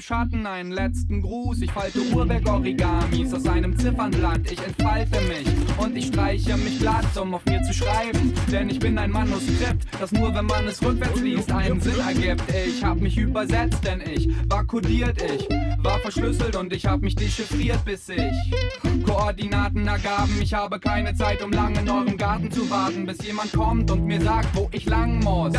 meinem Schatten einen letzten Gruß. Ich falte Uhrwerk-Origamis aus einem Ziffernblatt. Ich entfalte mich und ich streiche mich glatt, um auf mir zu schreiben. Denn ich bin ein Manuskript, das nur, wenn man es rückwärts liest, einen Sinn ergibt. Ich hab mich übersetzt, denn ich war kodiert, ich war verschlüsselt und ich hab mich dechiffriert, bis ich Koordinaten ergaben. Ich habe keine Zeit, um lange in eurem Garten zu warten, bis jemand kommt und mir sagt, wo ich lang muss.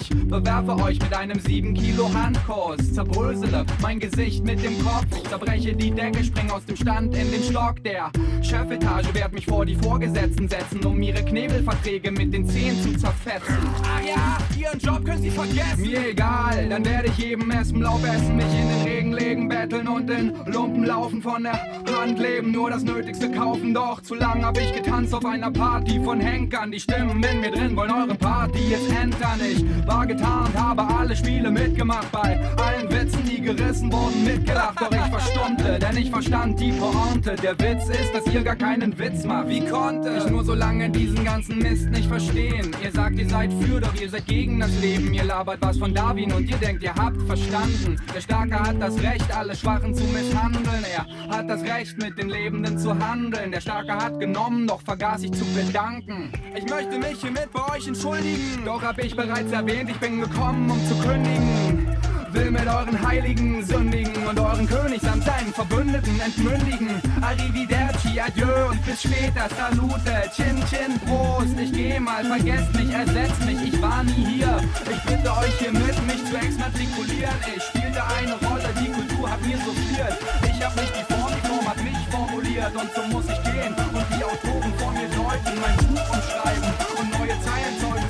Ich bewerfe euch mit einem 7 Kilo Handkurs, zerbrösele mein Gesicht mit dem Kopf, zerbreche die Decke, spring aus dem Stand in den Stock der Chefetage, werd mich vor die Vorgesetzten setzen, um ihre Knebelverträge mit den Zehen zu zerfetzen. Ah ja, ihren Job können sie vergessen. Mir egal, dann werde ich jedem Espenlaub essen, mich in den Regen legen, betteln und in Lumpen laufen von der Hand leben, nur das Nötigste kaufen. Doch zu lang hab ich getanzt auf einer Party von Henkern. Die Stimmen in mir drin wollen eure Party jetzt entern. Ich war getarnt, habe alle Spiele mitgemacht. Bei allen Witzen, die gerissen wurden, mitgelacht. Doch ich verstummte, denn ich verstand die Pointe. Der Witz ist, dass ihr gar keinen Witz macht. Wie konnte ich nur so lange diesen ganzen Mist nicht verstehen? Ihr sagt, ihr seid für, doch ihr seid gegen das Leben. Ihr labert was von Darwin und ihr denkt, ihr habt verstanden. Der Starke hat das Recht, alle Schwachen zu misshandeln. Er hat das Recht, mit den Lebenden zu handeln. Der Starke hat genommen, doch vergaß ich zu bedanken. Ich möchte mich hiermit bei euch entschuldigen. Doch hab ich bereits erwähnt, ich bin gekommen, um zu kündigen. Will mit euren Heiligen sündigen und euren Königs an und seinen Verbündeten entmündigen. Arrivederci, adieu und bis später, salute, chin chin, Prost. Ich geh mal, vergesst mich, ersetzt mich, ich war nie hier. Ich bitte euch hier mit, mich zu exmatrikulieren. Ich spielte eine Rolle, die Kultur hat mir so souffliert. Ich hab nicht die formuliert und so muss ich gehen. Und die Autoren vor mir deuten, mein Buch umschreiben und neue Zeilen zeugen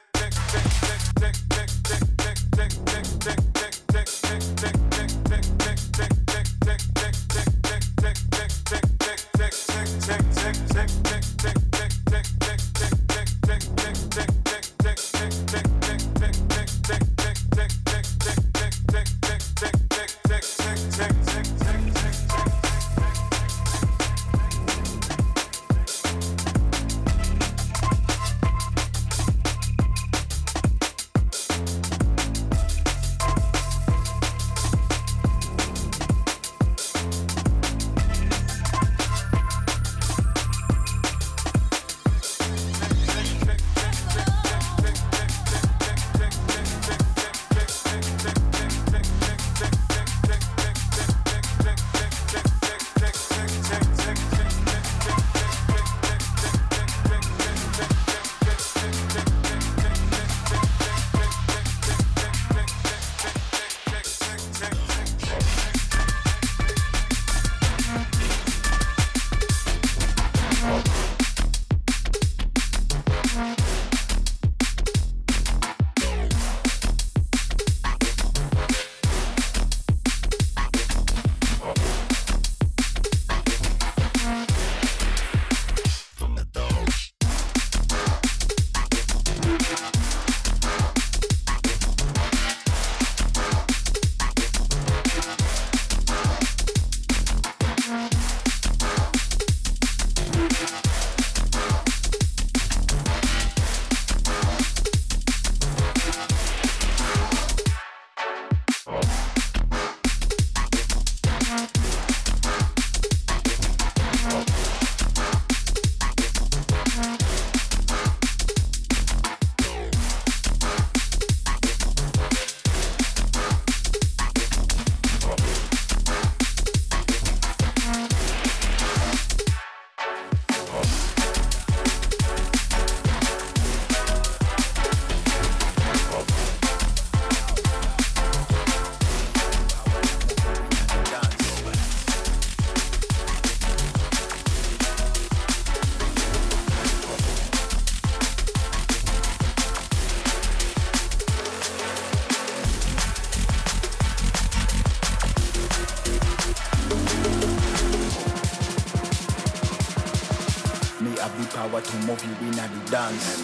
dance.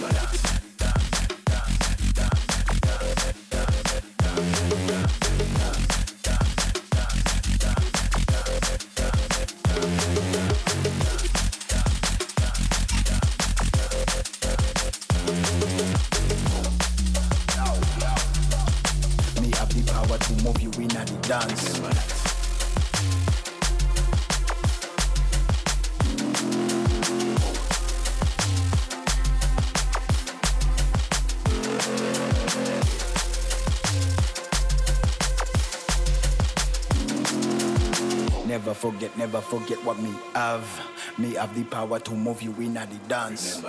Forget, never forget what me have. Me have the power to move you in at the dance. to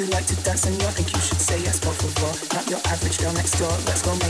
you like to dance? And you think you should say yes, por favor. Not your average girl next door. Let's go make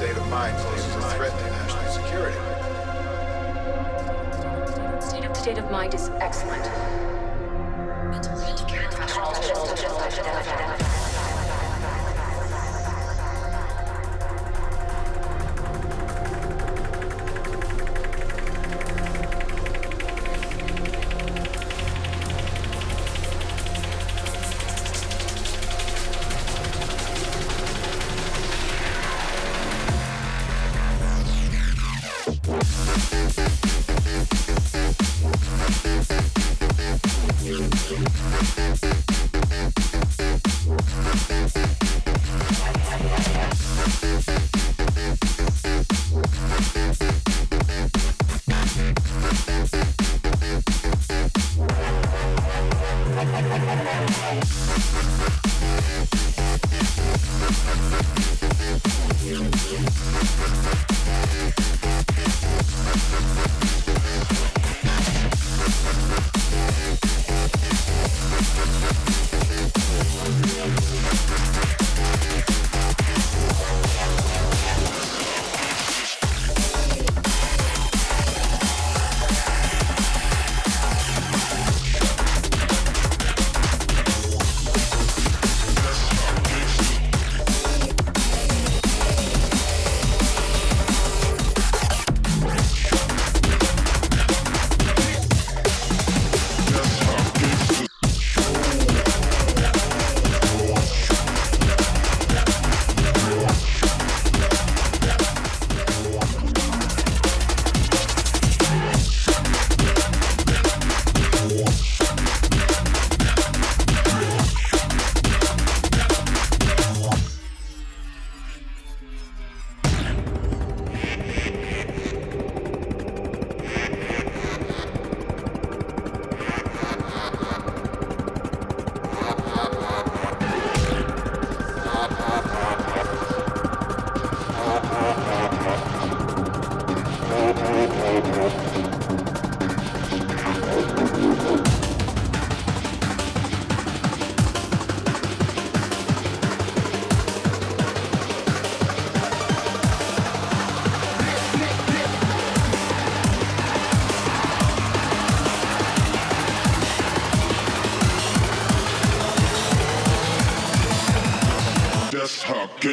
state of mind poses a threat to national security. State of, state of mind is excellent.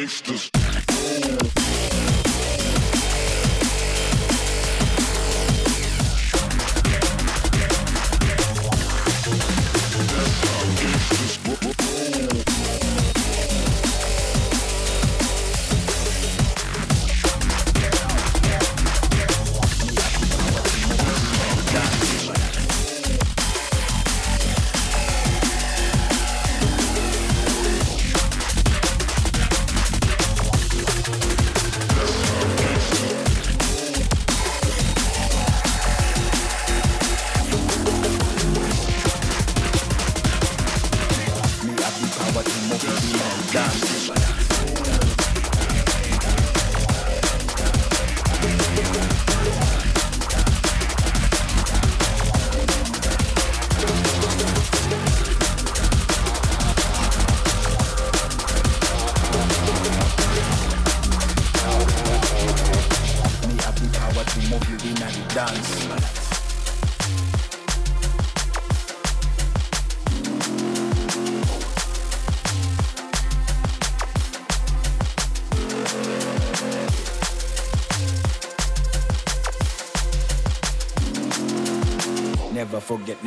Gangsters.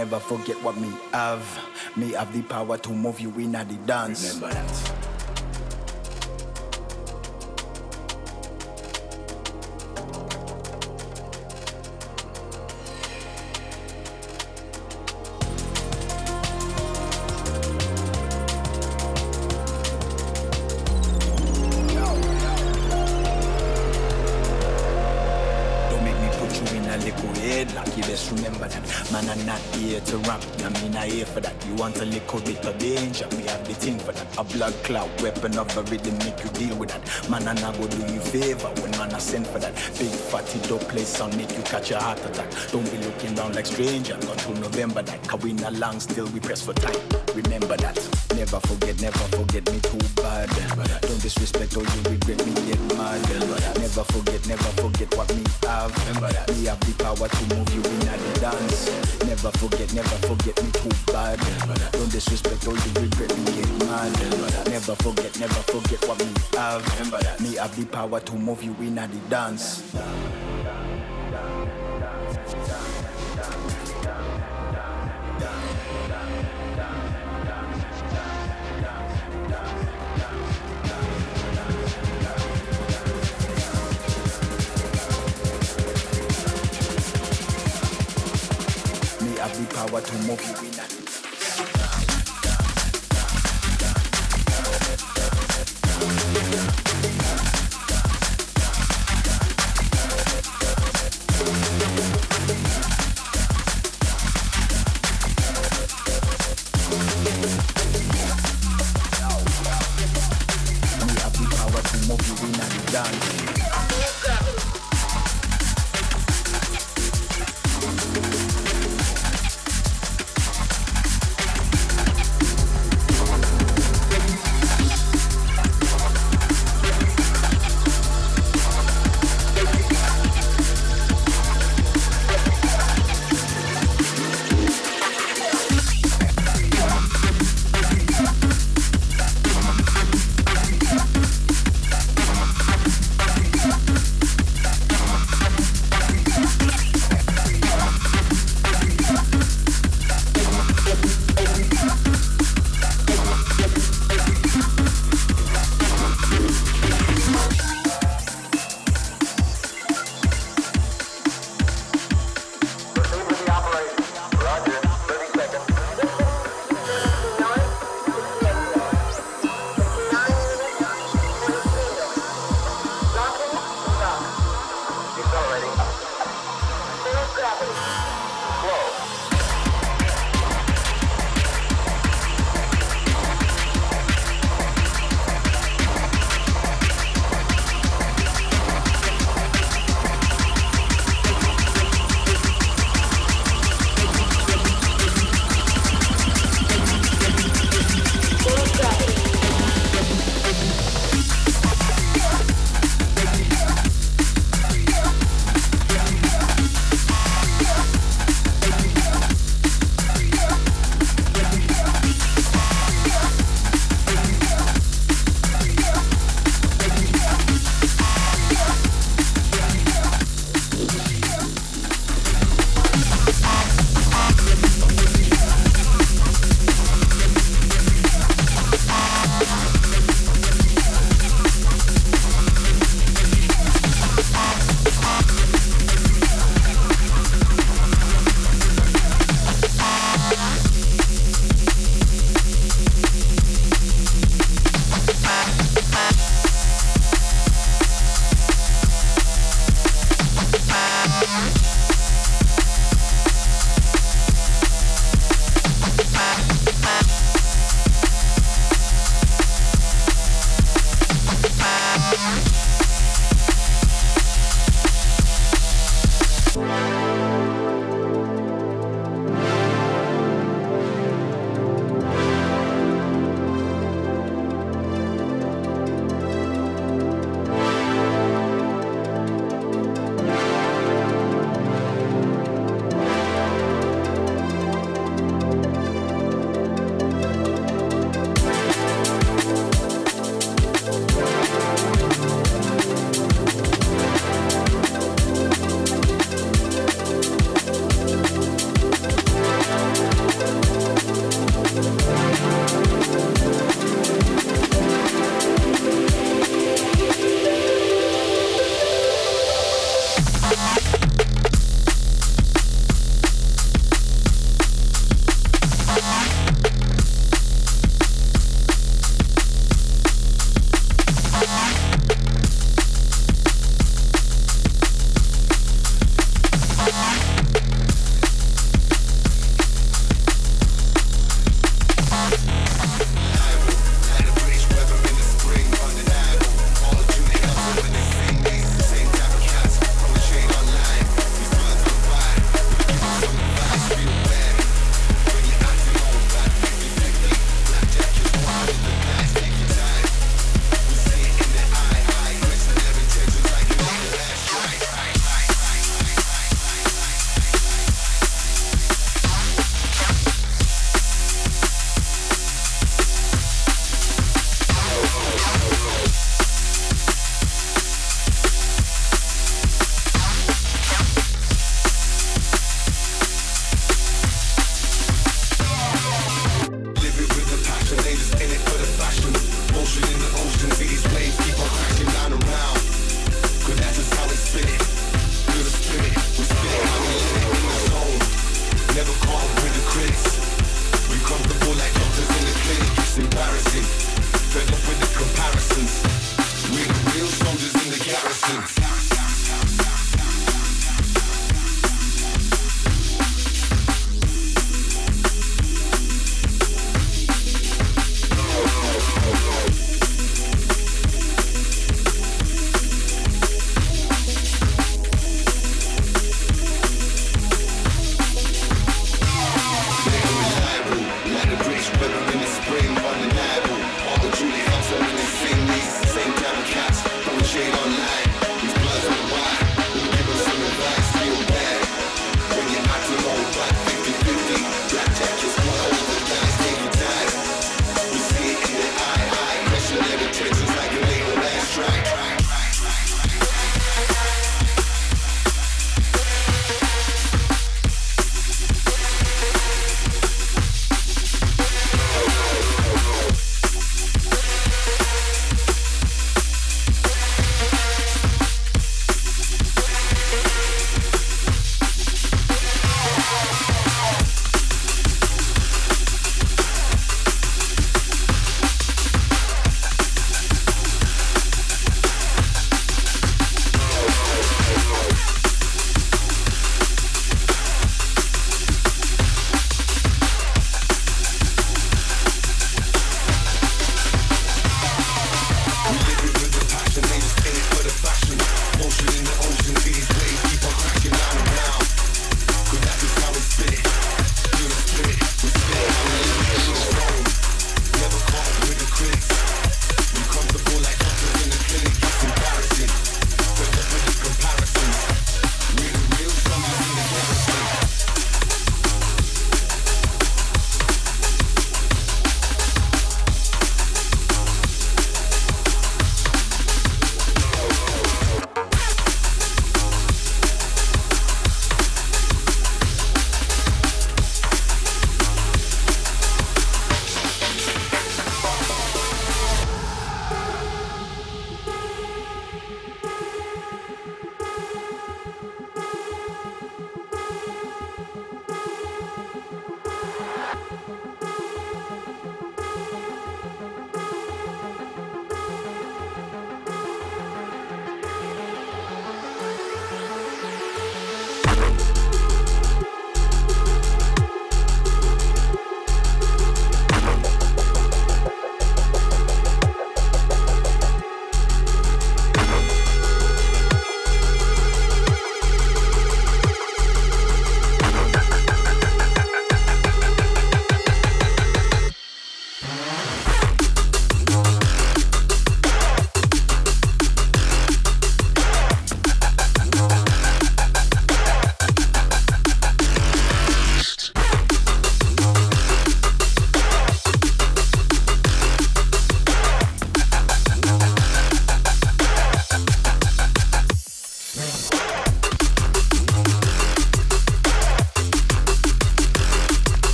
Never forget, what me have. Me have the power to move you in at the dance. Remember that. A weapon of a rhythm, make you deal with that. Man, and I go do you favor when man I send for that. Big fatty dope play sound, make you catch a heart attack. Don't be looking down like stranger. Until November that. Cause we not long still, we press for time. Remember that. Never forget, never forget me too bad. Don't disrespect or you regret me get mad. Never forget, never forget what me have. Me have the power to move you in the dance. Never forget, never forget me too bad. Don't disrespect or you regret me get mad. Never forget, never forget what me have. Me have the power to move you in the dance. To move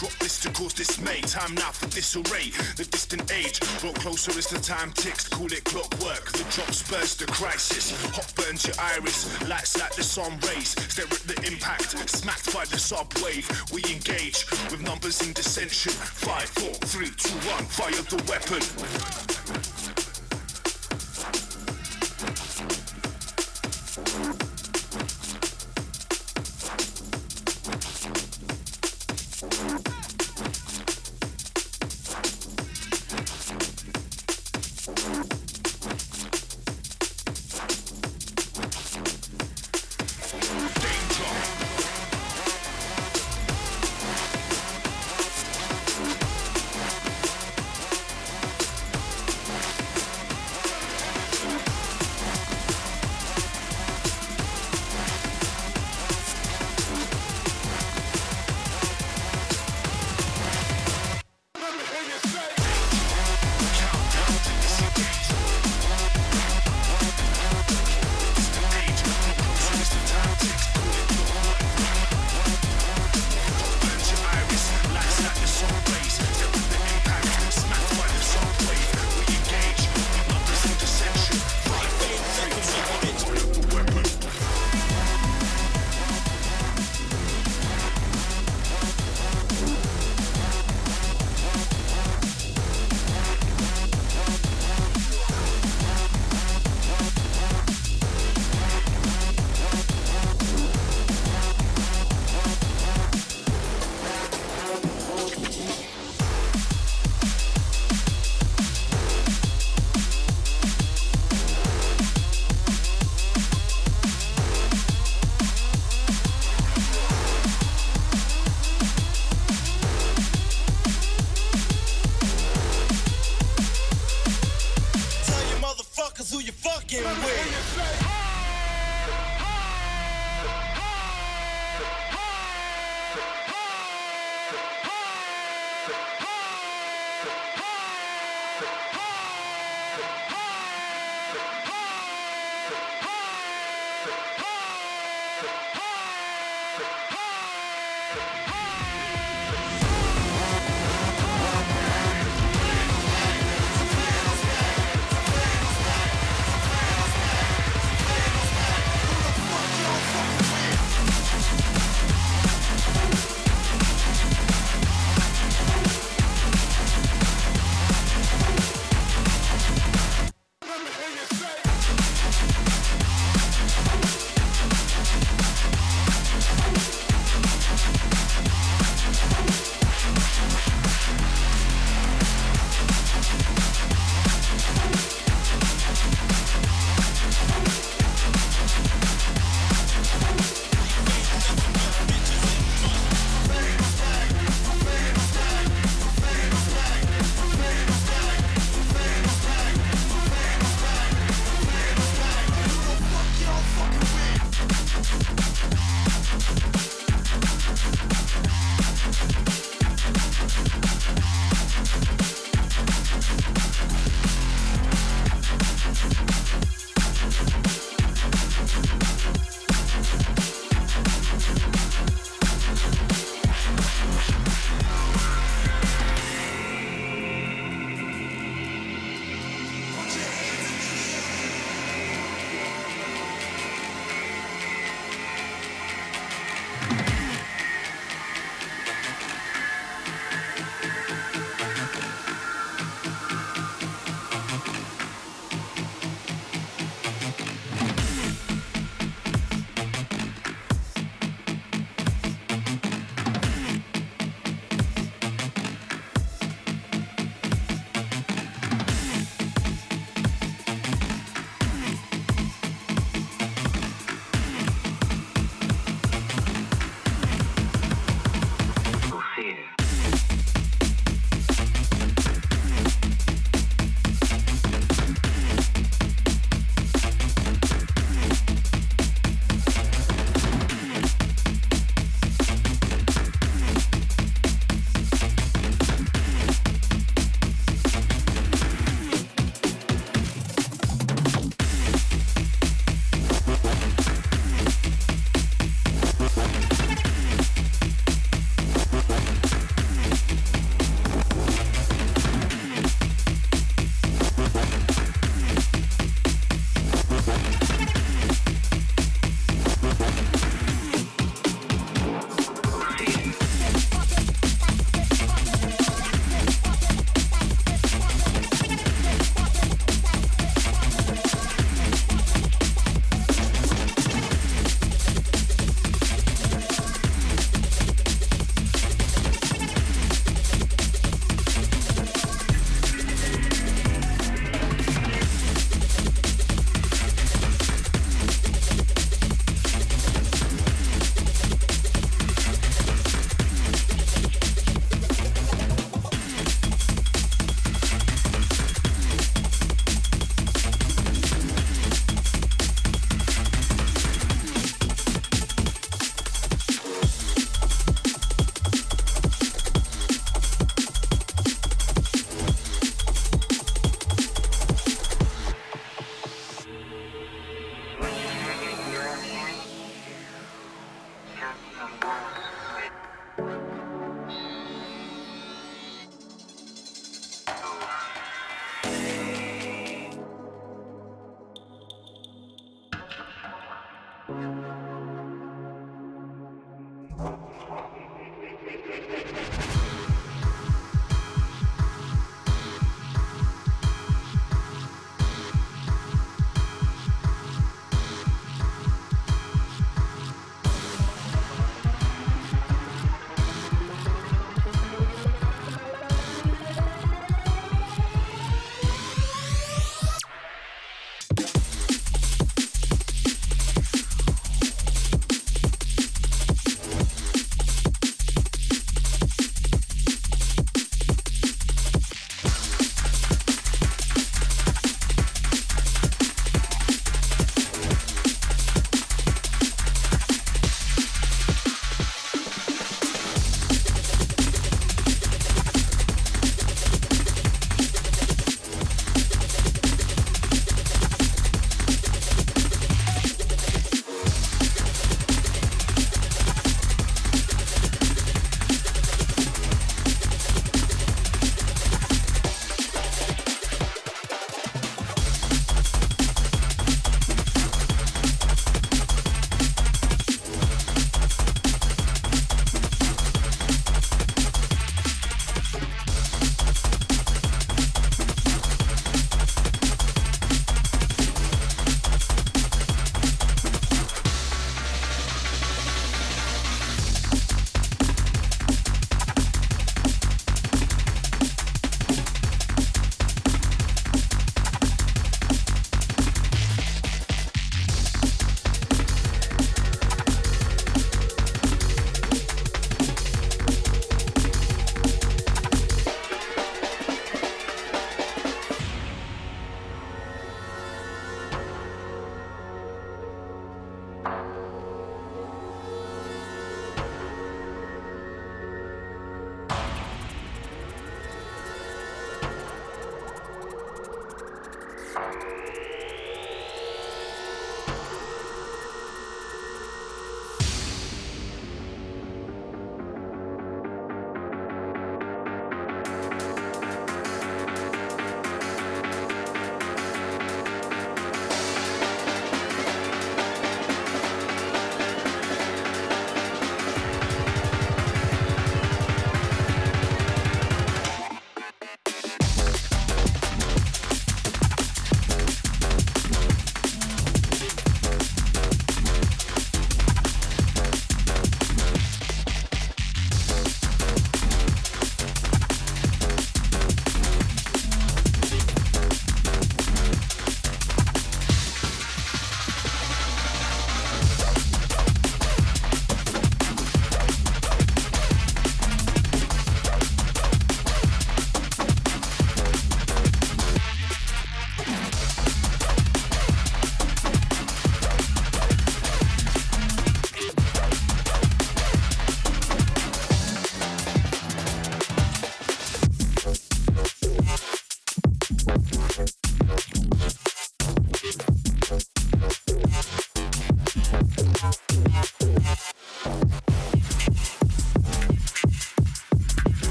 Drop this to cause dismay. Time now for disarray. The distant age. Grow closer as the time ticks. Call it clockwork. The drop spurs the crisis. Hot burns your iris. Lights like the sun rays. Stare at the impact. Smacked by the subwave. We engage with numbers in dissension. Five, four, three, two, one. Fire the weapon.